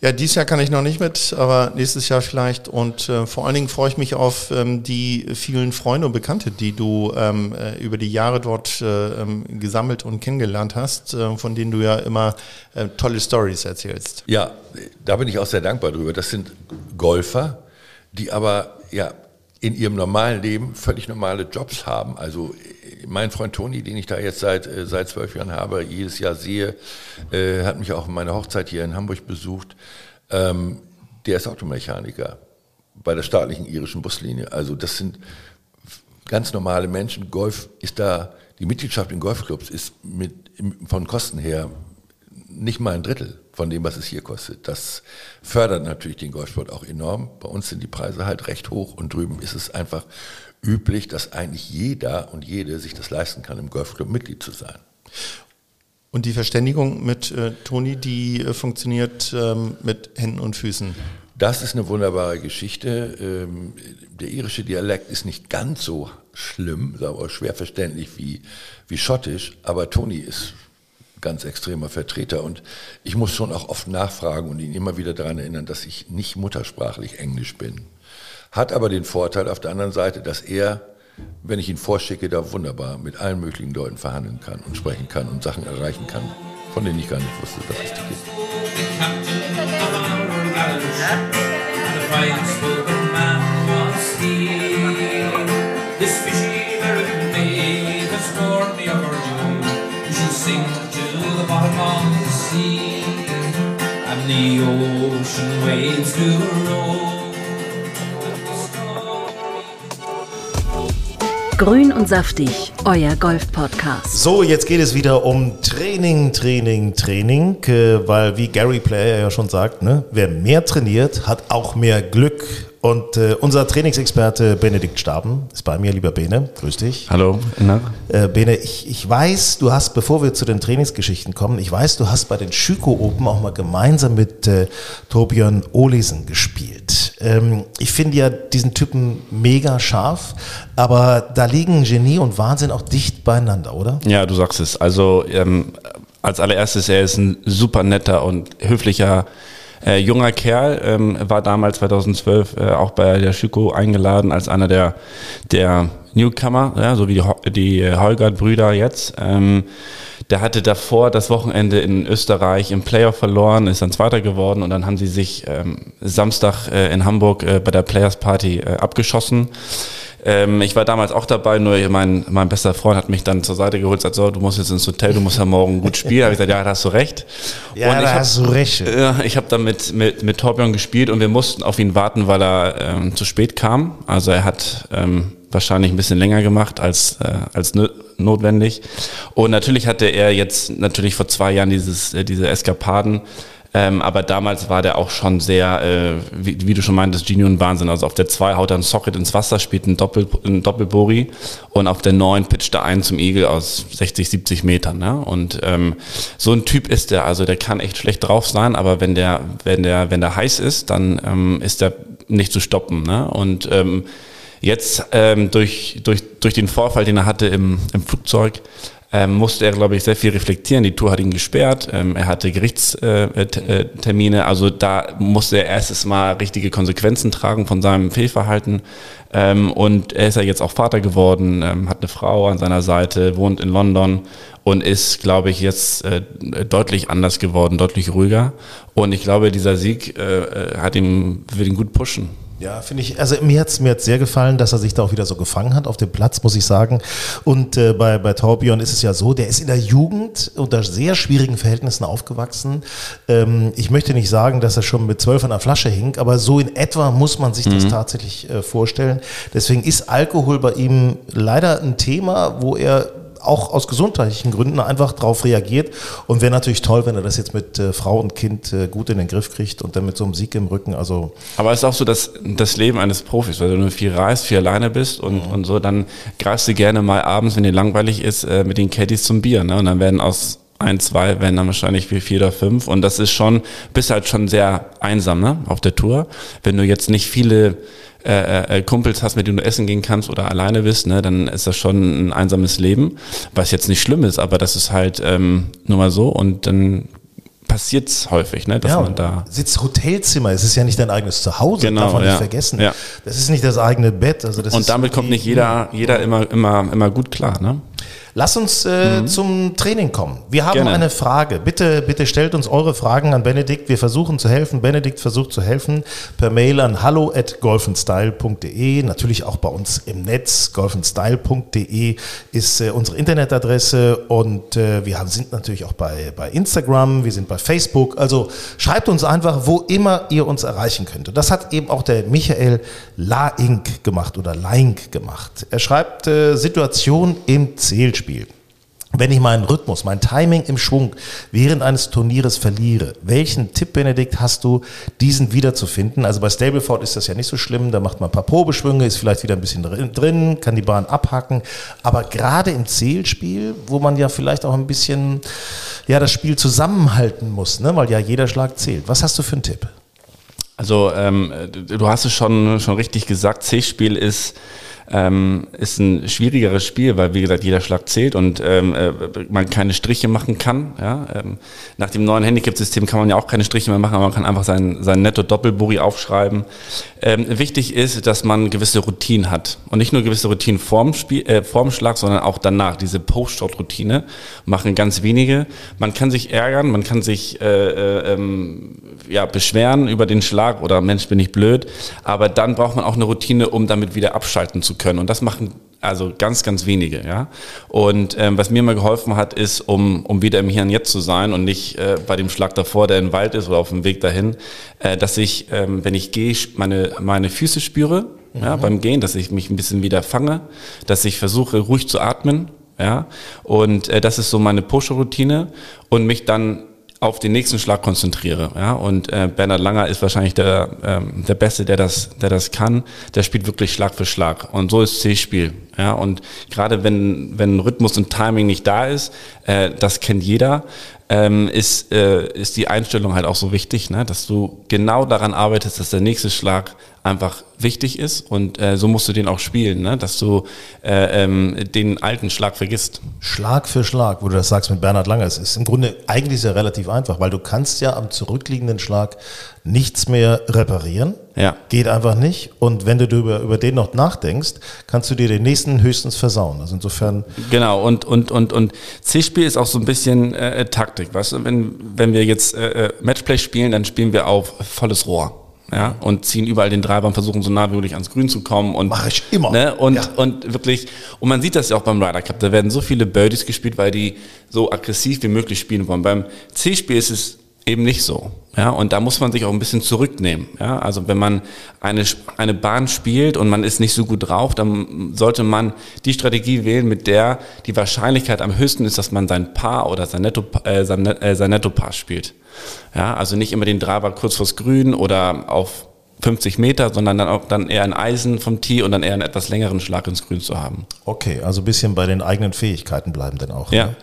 Ja, dieses Jahr kann ich noch nicht mit, aber nächstes Jahr vielleicht. Und äh, vor allen Dingen freue ich mich auf ähm, die vielen Freunde und Bekannte, die du ähm, äh, über die Jahre dort äh, ähm, gesammelt und kennengelernt hast, äh, von denen du ja immer äh, tolle Stories erzählst. Ja, da bin ich auch sehr dankbar drüber. Das sind Golfer, die aber ja in ihrem normalen Leben völlig normale Jobs haben. Also mein Freund Toni, den ich da jetzt seit, äh, seit zwölf Jahren habe, jedes Jahr sehe, äh, hat mich auch in meiner Hochzeit hier in Hamburg besucht. Ähm, der ist Automechaniker bei der staatlichen irischen Buslinie. Also das sind ganz normale Menschen. Golf ist da, die Mitgliedschaft in Golfclubs ist mit, von Kosten her nicht mal ein Drittel von dem, was es hier kostet. Das fördert natürlich den Golfsport auch enorm. Bei uns sind die Preise halt recht hoch und drüben ist es einfach üblich, dass eigentlich jeder und jede sich das leisten kann, im Golfclub Mitglied zu sein. Und die Verständigung mit äh, Toni, die äh, funktioniert ähm, mit Händen und Füßen. Das ist eine wunderbare Geschichte. Ähm, der irische Dialekt ist nicht ganz so schlimm, aber schwer verständlich wie, wie schottisch, aber Toni ist ganz extremer Vertreter und ich muss schon auch oft nachfragen und ihn immer wieder daran erinnern, dass ich nicht muttersprachlich Englisch bin. Hat aber den Vorteil auf der anderen Seite, dass er, wenn ich ihn vorschicke, da wunderbar mit allen möglichen Leuten verhandeln kann und sprechen kann und Sachen erreichen kann, von denen ich gar nicht wusste, dass es die gibt. The ocean waves roll. Grün und saftig, euer Golf-Podcast. So, jetzt geht es wieder um Training, Training, Training, äh, weil wie Gary Player ja schon sagt, ne, wer mehr trainiert, hat auch mehr Glück. Und äh, unser Trainingsexperte Benedikt Staben ist bei mir, lieber Bene. Grüß dich. Hallo. Na? Äh, Bene, ich, ich weiß, du hast, bevor wir zu den Trainingsgeschichten kommen, ich weiß, du hast bei den Schüko Open auch mal gemeinsam mit äh, Torbjörn Olesen gespielt. Ähm, ich finde ja diesen Typen mega scharf, aber da liegen Genie und Wahnsinn auch dicht beieinander, oder? Ja, du sagst es. Also ähm, als allererstes, er ist ein super netter und höflicher äh, junger Kerl, ähm, war damals 2012 äh, auch bei der Schüko eingeladen als einer der, der Newcomer, ja, so wie die, die äh, Holgert-Brüder jetzt. Ähm, der hatte davor das Wochenende in Österreich im Playoff verloren, ist dann Zweiter geworden und dann haben sie sich ähm, Samstag äh, in Hamburg äh, bei der Players Party äh, abgeschossen. Ähm, ich war damals auch dabei, nur mein, mein bester Freund hat mich dann zur Seite geholt und gesagt, so, du musst jetzt ins Hotel, du musst ja morgen gut spielen. Da habe ich gesagt, ja, da hast du recht. Ja, und da hast du recht. Ja, ich habe dann mit, mit, mit Torbjörn gespielt und wir mussten auf ihn warten, weil er ähm, zu spät kam. Also er hat ähm, wahrscheinlich ein bisschen länger gemacht als, äh, als notwendig. Und natürlich hatte er jetzt natürlich vor zwei Jahren dieses, äh, diese Eskapaden ähm, aber damals war der auch schon sehr, äh, wie, wie, du schon meintest, Genie und Wahnsinn. Also auf der 2 haut er ein Socket ins Wasser, spielt ein, Doppel, ein Doppelbori und auf der 9 pitcht er einen zum Igel aus 60, 70 Metern. Ne? Und ähm, so ein Typ ist der, also der kann echt schlecht drauf sein, aber wenn der, wenn der, wenn der heiß ist, dann ähm, ist der nicht zu stoppen. Ne? Und ähm, jetzt ähm, durch, durch, durch den Vorfall, den er hatte im, im Flugzeug, ähm, musste er, glaube ich, sehr viel reflektieren. Die Tour hat ihn gesperrt, ähm, er hatte Gerichtstermine, äh, also da musste er erstes Mal richtige Konsequenzen tragen von seinem Fehlverhalten. Ähm, und er ist ja jetzt auch Vater geworden, ähm, hat eine Frau an seiner Seite, wohnt in London und ist, glaube ich, jetzt äh, deutlich anders geworden, deutlich ruhiger. Und ich glaube, dieser Sieg äh, äh hat ihm, wird ihn gut pushen. Ja, finde ich, also mir hat's mir hat's sehr gefallen, dass er sich da auch wieder so gefangen hat auf dem Platz, muss ich sagen. Und äh, bei, bei Torbjörn ist es ja so, der ist in der Jugend unter sehr schwierigen Verhältnissen aufgewachsen. Ähm, ich möchte nicht sagen, dass er schon mit zwölf an der Flasche hing, aber so in etwa muss man sich mhm. das tatsächlich äh, vorstellen. Deswegen ist Alkohol bei ihm leider ein Thema, wo er auch aus gesundheitlichen Gründen einfach darauf reagiert. Und wäre natürlich toll, wenn er das jetzt mit äh, Frau und Kind äh, gut in den Griff kriegt und dann mit so einem Sieg im Rücken. Also Aber es ist auch so das, das Leben eines Profis, weil du nur viel reist, viel alleine bist und, mhm. und so, dann greifst du gerne mal abends, wenn dir langweilig ist, äh, mit den Caddies zum Bier. Ne? Und dann werden aus ein, zwei werden dann wahrscheinlich wie vier oder fünf. Und das ist schon, bist halt schon sehr einsam ne? auf der Tour. Wenn du jetzt nicht viele äh, äh, Kumpels hast, mit denen du essen gehen kannst oder alleine bist, ne, dann ist das schon ein einsames Leben, was jetzt nicht schlimm ist, aber das ist halt ähm, nur mal so und dann passiert es häufig, ne, dass ja, man da. sitzt Hotelzimmer, es ist ja nicht dein eigenes Zuhause, Genau, darf man nicht ja. vergessen. Ja. Das ist nicht das eigene Bett. Also das Und damit kommt nicht jeder, jeder immer, immer, immer gut klar, ne? Lass uns äh, zum Training kommen. Wir haben Mhm. Gerne. eine Frage. Bitte, bitte stellt uns eure Fragen an Benedikt. Wir versuchen zu helfen. Benedikt versucht zu helfen per Mail an hallo at golfenstyle.de. Natürlich auch bei uns im Netz. golfenstyle.de ist äh, unsere Internetadresse und äh, wir haben, sind natürlich auch bei, bei Instagram, wir sind bei Facebook. Also schreibt uns einfach, wo immer ihr uns erreichen könnt. Und das hat eben auch der Michael Laink gemacht oder Laink gemacht. Er schreibt äh, Situation im Zählspiel. Wenn ich meinen Rhythmus, mein Timing im Schwung während eines Turnieres verliere, welchen Tipp, Benedikt, hast du, diesen wiederzufinden? Also bei Stableford ist das ja nicht so schlimm, da macht man ein paar Probeschwünge, ist vielleicht wieder ein bisschen drin- kann die Bahn abhacken. Aber gerade im Zählspiel, wo man ja vielleicht auch ein bisschen ja, das Spiel zusammenhalten muss, ne? weil ja jeder Schlag zählt. Was hast du für einen Tipp? Also ähm, du hast es schon, schon richtig gesagt, C-Spiel ist, ähm, ist ein schwierigeres Spiel, weil wie gesagt jeder Schlag zählt und ähm, äh, man keine Striche machen kann. Ja? Ähm, nach dem neuen Handicap-System kann man ja auch keine Striche mehr machen, aber man kann einfach sein, sein Netto-Doppelburi aufschreiben. Ähm, wichtig ist, dass man gewisse Routinen hat und nicht nur gewisse Routinen vorm, Spiel, äh, vorm Schlag, sondern auch danach. Diese Post-Shot-Routine machen ganz wenige. Man kann sich ärgern, man kann sich äh, äh, ähm, ja, beschweren über den Schlag oder Mensch, bin ich blöd. Aber dann braucht man auch eine Routine, um damit wieder abschalten zu können. Und das machen also ganz, ganz wenige. Ja? Und ähm, was mir mal geholfen hat, ist, um, um wieder im Hier und Jetzt zu sein und nicht äh, bei dem Schlag davor, der im Wald ist oder auf dem Weg dahin, äh, dass ich, ähm, wenn ich gehe, meine, meine Füße spüre ja, beim Gehen, dass ich mich ein bisschen wieder fange, dass ich versuche, ruhig zu atmen. Ja, und äh, das ist so meine Push-Routine und mich dann auf den nächsten Schlag konzentriere. Ja? Und äh, Bernhard Langer ist wahrscheinlich der, ähm, der Beste, der das, der das kann. Der spielt wirklich Schlag für Schlag. Und so ist C-Spiel. Ja? Und gerade wenn, wenn Rhythmus und Timing nicht da ist, äh, das kennt jeder, ähm, ist, äh, ist die Einstellung halt auch so wichtig, ne? dass du genau daran arbeitest, dass der nächste Schlag einfach wichtig ist und äh, so musst du den auch spielen, ne? dass du äh, ähm, den alten Schlag vergisst. Schlag für Schlag, wo du das sagst mit Bernhard Langer, es ist im Grunde eigentlich ja relativ einfach, weil du kannst ja am zurückliegenden Schlag nichts mehr reparieren. Ja. Geht einfach nicht. Und wenn du über, über den noch nachdenkst, kannst du dir den nächsten höchstens versauen. Also insofern, Genau, und, und, und, und C-Spiel ist auch so ein bisschen äh, Taktik. Weißt du, wenn, wenn wir jetzt äh, äh, Matchplay spielen, dann spielen wir auf volles Rohr. Ja, und ziehen überall den Treiber und versuchen so nah wie möglich ans Grün zu kommen. Und, Mach ich immer. Ne, und, Ja. und wirklich, und man sieht das ja auch beim Ryder Cup, da werden so viele Birdies gespielt, weil die so aggressiv wie möglich spielen wollen. Beim C-Spiel ist es eben nicht so. Ja, und da muss man sich auch ein bisschen zurücknehmen. Ja, also wenn man eine, eine Bahn spielt und man ist nicht so gut drauf, dann sollte man die Strategie wählen, mit der die Wahrscheinlichkeit am höchsten ist, dass man sein Paar oder sein Netto, äh, sein, äh, sein Netto-Paar spielt. Ja, also nicht immer den Driver kurz vors Grün oder auf 50 Meter, sondern dann auch dann eher ein Eisen vom Tee und dann eher einen etwas längeren Schlag ins Grün zu haben. okay, also ein bisschen bei den eigenen Fähigkeiten bleiben denn auch. Ja.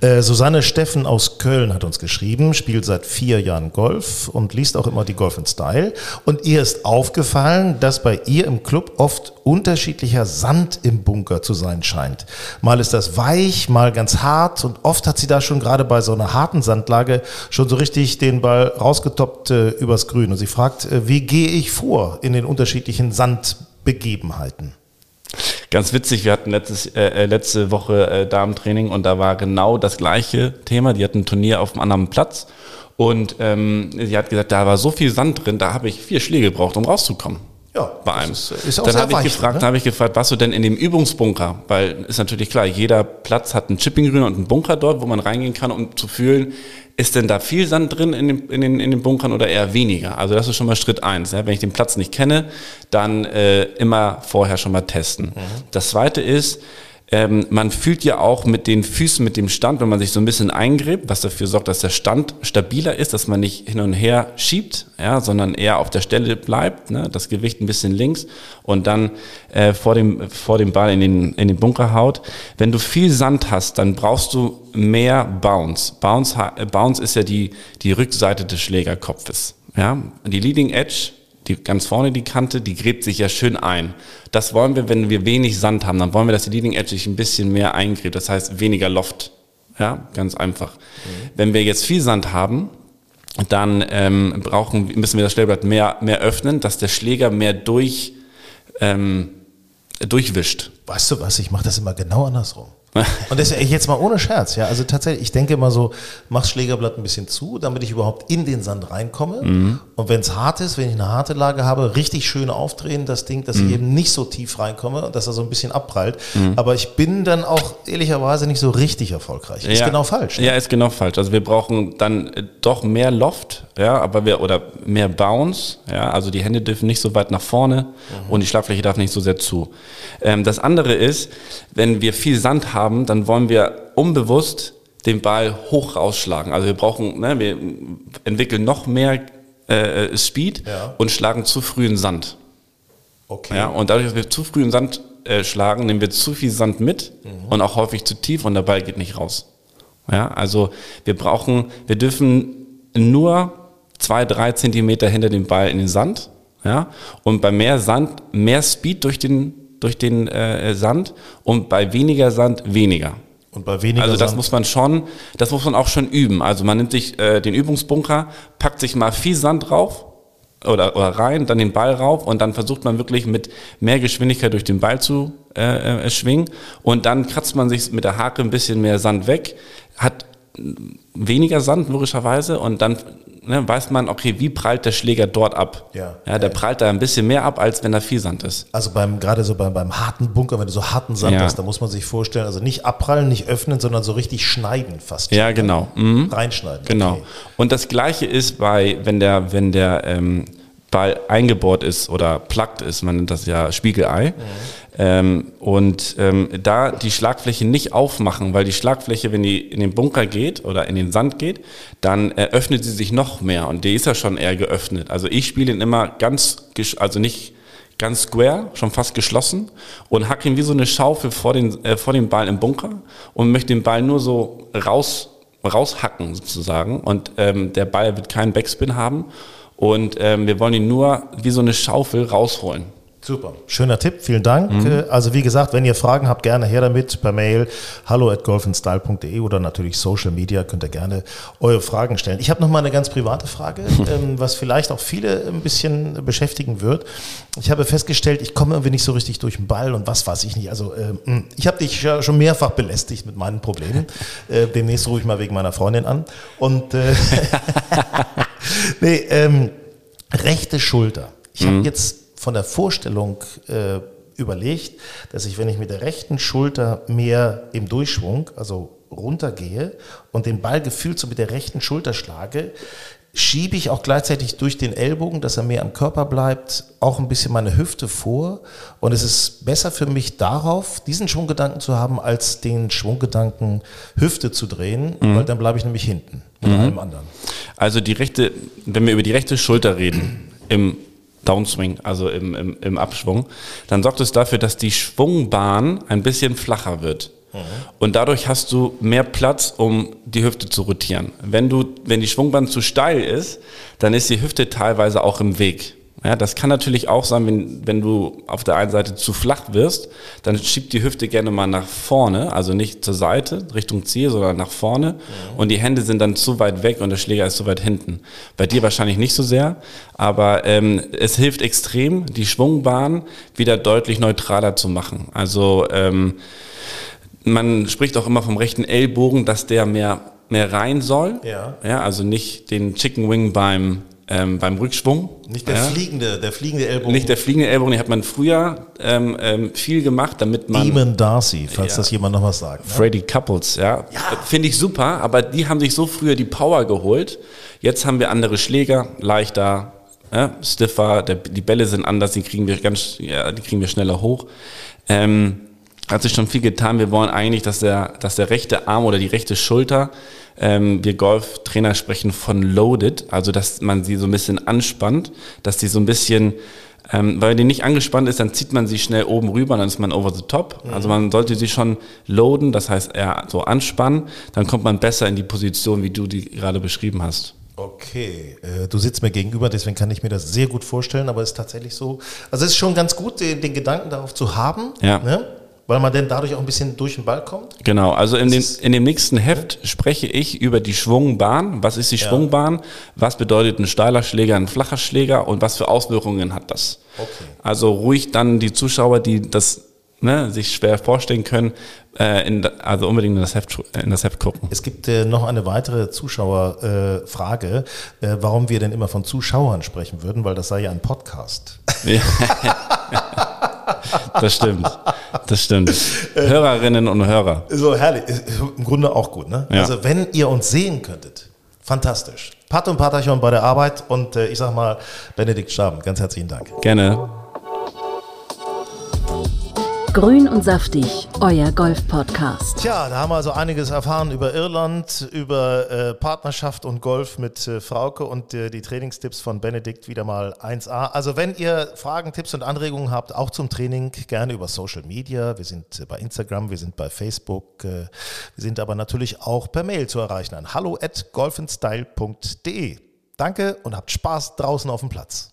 Ne? Äh, Susanne Steffen aus Köln hat uns geschrieben, spielt seit vier Jahren Golf und liest auch immer die Golf in Style. Und ihr ist aufgefallen, dass bei ihr im Club oft unterschiedlicher Sand im Bunker zu sein scheint. Mal ist das weich, mal ganz hart und oft hat sie da schon gerade bei so einer harten Sandlage schon so richtig den Ball rausgetoppt äh, übers Grün. Und sie fragt, äh, wie gehe ich vor in den unterschiedlichen Sandbegebenheiten? Ganz witzig, wir hatten letztes, äh, äh, letzte Woche äh, Damentraining und da war genau das gleiche Thema. Die hatten ein Turnier auf einem anderen Platz und ähm, sie hat gesagt, da war so viel Sand drin, da habe ich vier Schläge gebraucht, um rauszukommen. Ja, bei einem. ist- ist auch dann habe ich gefragt, ne? dann habe ich gefragt, was du denn in dem Übungsbunker, weil ist natürlich klar, jeder Platz hat einen Chippinggrün und einen Bunker dort, wo man reingehen kann, um zu fühlen, ist denn da viel Sand drin in, dem, in, den, in den Bunkern oder eher weniger? Also das ist schon mal Schritt eins. Ja? Wenn ich den Platz nicht kenne, dann äh, immer vorher schon mal testen. Mhm. Das zweite ist, ähm, man fühlt ja auch mit den Füßen, mit dem Stand, wenn man sich so ein bisschen eingräbt, was dafür sorgt, dass der Stand stabiler ist, dass man nicht hin und her schiebt, ja, sondern eher auf der Stelle bleibt, ne, das Gewicht ein bisschen links und dann äh, vor, dem, vor dem Ball in den, in den Bunker haut. Wenn du viel Sand hast, dann brauchst du mehr Bounce. Bounce, äh, Bounce ist ja die, die Rückseite des Schlägerkopfes. Ja? Die Leading Edge die ganz vorne die Kante, die gräbt sich ja schön ein. Das wollen wir, wenn wir wenig Sand haben, dann wollen wir, dass die Leading Edge sich ein bisschen mehr eingräbt. Das heißt weniger Loft. Ja, ganz einfach. Wenn wir jetzt viel Sand haben, dann ähm, brauchen, müssen wir das Schlägerblatt mehr, mehr öffnen, dass der Schläger mehr durch, ähm, durchwischt. Weißt du was, ich mache das immer genau andersrum. Und das ist jetzt mal ohne Scherz, ja. Also tatsächlich, ich denke immer so, mach Schlägerblatt ein bisschen zu, damit ich überhaupt in den Sand reinkomme. Mhm. Und wenn es hart ist, wenn ich eine harte Lage habe, richtig schön aufdrehen, das Ding, dass Mhm. ich eben nicht so tief reinkomme und dass er so ein bisschen abprallt. Aber ich bin dann auch ehrlicherweise nicht so richtig erfolgreich. Ist genau falsch. ne? Ja, ist genau falsch. Also wir brauchen dann äh, doch mehr Loft, ja, aber wir oder mehr Bounce, ja, also die Hände dürfen nicht so weit nach vorne Mhm. und die Schlagfläche darf nicht so sehr zu. Ähm, das andere ist, wenn wir viel Sand haben, dann wollen wir unbewusst den Ball hoch rausschlagen. Also wir brauchen, ne, wir entwickeln noch mehr äh, Speed Ja. und schlagen zu früh in Sand. Okay. Ja, und dadurch, dass wir zu früh in Sand äh, schlagen, nehmen wir zu viel Sand mit und auch häufig zu tief und der Ball geht nicht raus. Ja, also wir brauchen, wir dürfen nur zwei, drei Zentimeter hinter dem Ball in den Sand. Ja, und bei mehr Sand mehr Speed durch den, durch den äh, Sand und bei weniger Sand weniger. Und bei weniger Also das Sand- muss man schon, das muss man auch schon üben. Also man nimmt sich äh, den Übungsbunker, packt sich mal viel Sand drauf oder, oder rein, dann den Ball rauf und dann versucht man wirklich mit mehr Geschwindigkeit durch den Ball zu äh, äh, schwingen und dann kratzt man sich mit der Hake ein bisschen mehr Sand weg, hat weniger Sand logischerweise und dann ne, weiß man, okay, wie prallt der Schläger dort ab? Ja. ja der prallt da ein bisschen mehr ab, als wenn da viel Sand ist. Also beim, gerade so beim, beim harten Bunker, wenn du so harten Sand Ja. hast, da muss man sich vorstellen, also nicht abprallen, nicht öffnen, sondern so richtig schneiden fast. Ja, genau. Mhm. Reinschneiden. Genau. Okay. Und das Gleiche ist bei, wenn der, wenn der ähm, Ball eingebohrt ist oder plackt ist, man nennt das ja Spiegelei. Ähm, und ähm, da die Schlagfläche nicht aufmachen, weil die Schlagfläche, wenn die in den Bunker geht oder in den Sand geht, dann äh, öffnet sie sich noch mehr und die ist ja schon eher geöffnet. Also ich spiele ihn immer ganz, also nicht ganz square, schon fast geschlossen und hack ihn wie so eine Schaufel vor den, äh, vor dem Ball im Bunker und möchte den Ball nur so raus, raushacken sozusagen und ähm, der Ball wird keinen Backspin haben und ähm, wir wollen ihn nur wie so eine Schaufel rausholen. Super. Schöner Tipp, vielen Dank. Mhm. Äh, Also wie gesagt, wenn ihr Fragen habt, gerne her damit per Mail hallo at golfandstyle.de oder natürlich Social Media könnt ihr gerne eure Fragen stellen. Ich habe noch mal eine ganz private Frage, ähm, was vielleicht auch viele ein bisschen beschäftigen wird. Ich habe festgestellt, ich komme irgendwie nicht so richtig durch den Ball und was weiß ich nicht. Also ähm, ich habe dich ja schon mehrfach belästigt mit meinen Problemen. Äh, Demnächst rufe ich mal wegen meiner Freundin an. Und äh, nee, ähm, rechte Schulter. Ich habe jetzt von der Vorstellung äh, überlegt, dass ich, wenn ich mit der rechten Schulter mehr im Durchschwung, also runtergehe und den Ball gefühlt so mit der rechten Schulter schlage, schiebe ich auch gleichzeitig durch den Ellbogen, dass er mehr am Körper bleibt, auch ein bisschen meine Hüfte vor. Und es ist besser für mich darauf, diesen Schwunggedanken zu haben, als den Schwunggedanken Hüfte zu drehen, weil dann bleibe ich nämlich hinten mit allem anderen. Also die rechte, wenn wir über die rechte Schulter reden, im Downswing, also im, im, im Abschwung, dann sorgt es dafür, dass die Schwungbahn ein bisschen flacher wird. Und dadurch hast du mehr Platz, um die Hüfte zu rotieren. Wenn du, wenn die Schwungbahn zu steil ist, dann ist die Hüfte teilweise auch im Weg. Ja, das kann natürlich auch sein, wenn, wenn du auf der einen Seite zu flach wirst, dann schiebt die Hüfte gerne mal nach vorne, also nicht zur Seite, Richtung Ziel, sondern nach vorne. Und die Hände sind dann zu weit weg und der Schläger ist zu weit hinten. Bei dir wahrscheinlich nicht so sehr, aber ähm, es hilft extrem, die Schwungbahn wieder deutlich neutraler zu machen. Also ähm, man spricht auch immer vom rechten Ellbogen, dass der mehr, mehr rein soll. Ja. ja. Also nicht den Chicken Wing beim, ähm, beim Rückschwung. Nicht der ja. fliegende, der fliegende Ellbogen. Nicht der fliegende Ellbogen, den hat man früher ähm, ähm, viel gemacht, damit man. Demon Darcy, falls Ja. das jemand noch was sagt. Ne? Freddy Couples, ja. Finde ich super, aber die haben sich so früher die Power geholt. Jetzt haben wir andere Schläger, leichter, ja, stiffer, der, die Bälle sind anders, die kriegen wir ganz, ja, die kriegen wir schneller hoch. Ähm, hat sich schon viel getan. Wir wollen eigentlich, dass der, dass der rechte Arm oder die rechte Schulter, ähm, wir Golftrainer sprechen von loaded, also dass man sie so ein bisschen anspannt, dass die so ein bisschen, ähm, weil die nicht angespannt ist, dann zieht man sie schnell oben rüber, dann ist man over the top. Also man sollte sie schon loaden, das heißt eher so anspannen, dann kommt man besser in die Position, wie du die gerade beschrieben hast. Okay, äh, du sitzt mir gegenüber, deswegen kann ich mir das sehr gut vorstellen, aber es ist tatsächlich so. Also es ist schon ganz gut, den, den Gedanken darauf zu haben. Ja. Ne? Weil man denn dadurch auch ein bisschen durch den Ball kommt? Genau, also in, dem, in dem nächsten Heft spreche ich über die Schwungbahn. Was ist die Schwungbahn? Was bedeutet ein steiler Schläger, ein flacher Schläger und was für Auswirkungen hat das? Okay. Also ruhig dann die Zuschauer, die das ne, sich schwer vorstellen können, äh, in, also unbedingt in das Heft, in das Heft gucken. Es gibt äh, noch eine weitere Zuschauerfrage, äh, äh, warum wir denn immer von Zuschauern sprechen würden, weil das sei ja ein Podcast. Ja. das stimmt. Das stimmt. Hörerinnen und Hörer. So herrlich, im Grunde auch gut, ne? Ja. Also wenn ihr uns sehen könntet, fantastisch. Pat und Patachon bei der Arbeit und äh, ich sag mal Benedikt Staben, ganz herzlichen Dank. Gerne. Grün und saftig, euer Golf-Podcast. Tja, da haben wir also einiges erfahren über Irland, über äh, Partnerschaft und Golf mit äh, Frauke und äh, die Trainingstipps von Benedikt wieder mal 1A. Also wenn ihr Fragen, Tipps und Anregungen habt, auch zum Training, gerne über Social Media. Wir sind äh, bei Instagram, wir sind bei Facebook, äh, wir sind aber natürlich auch per Mail zu erreichen an hallo at golfenstyle.de. Danke und habt Spaß draußen auf dem Platz.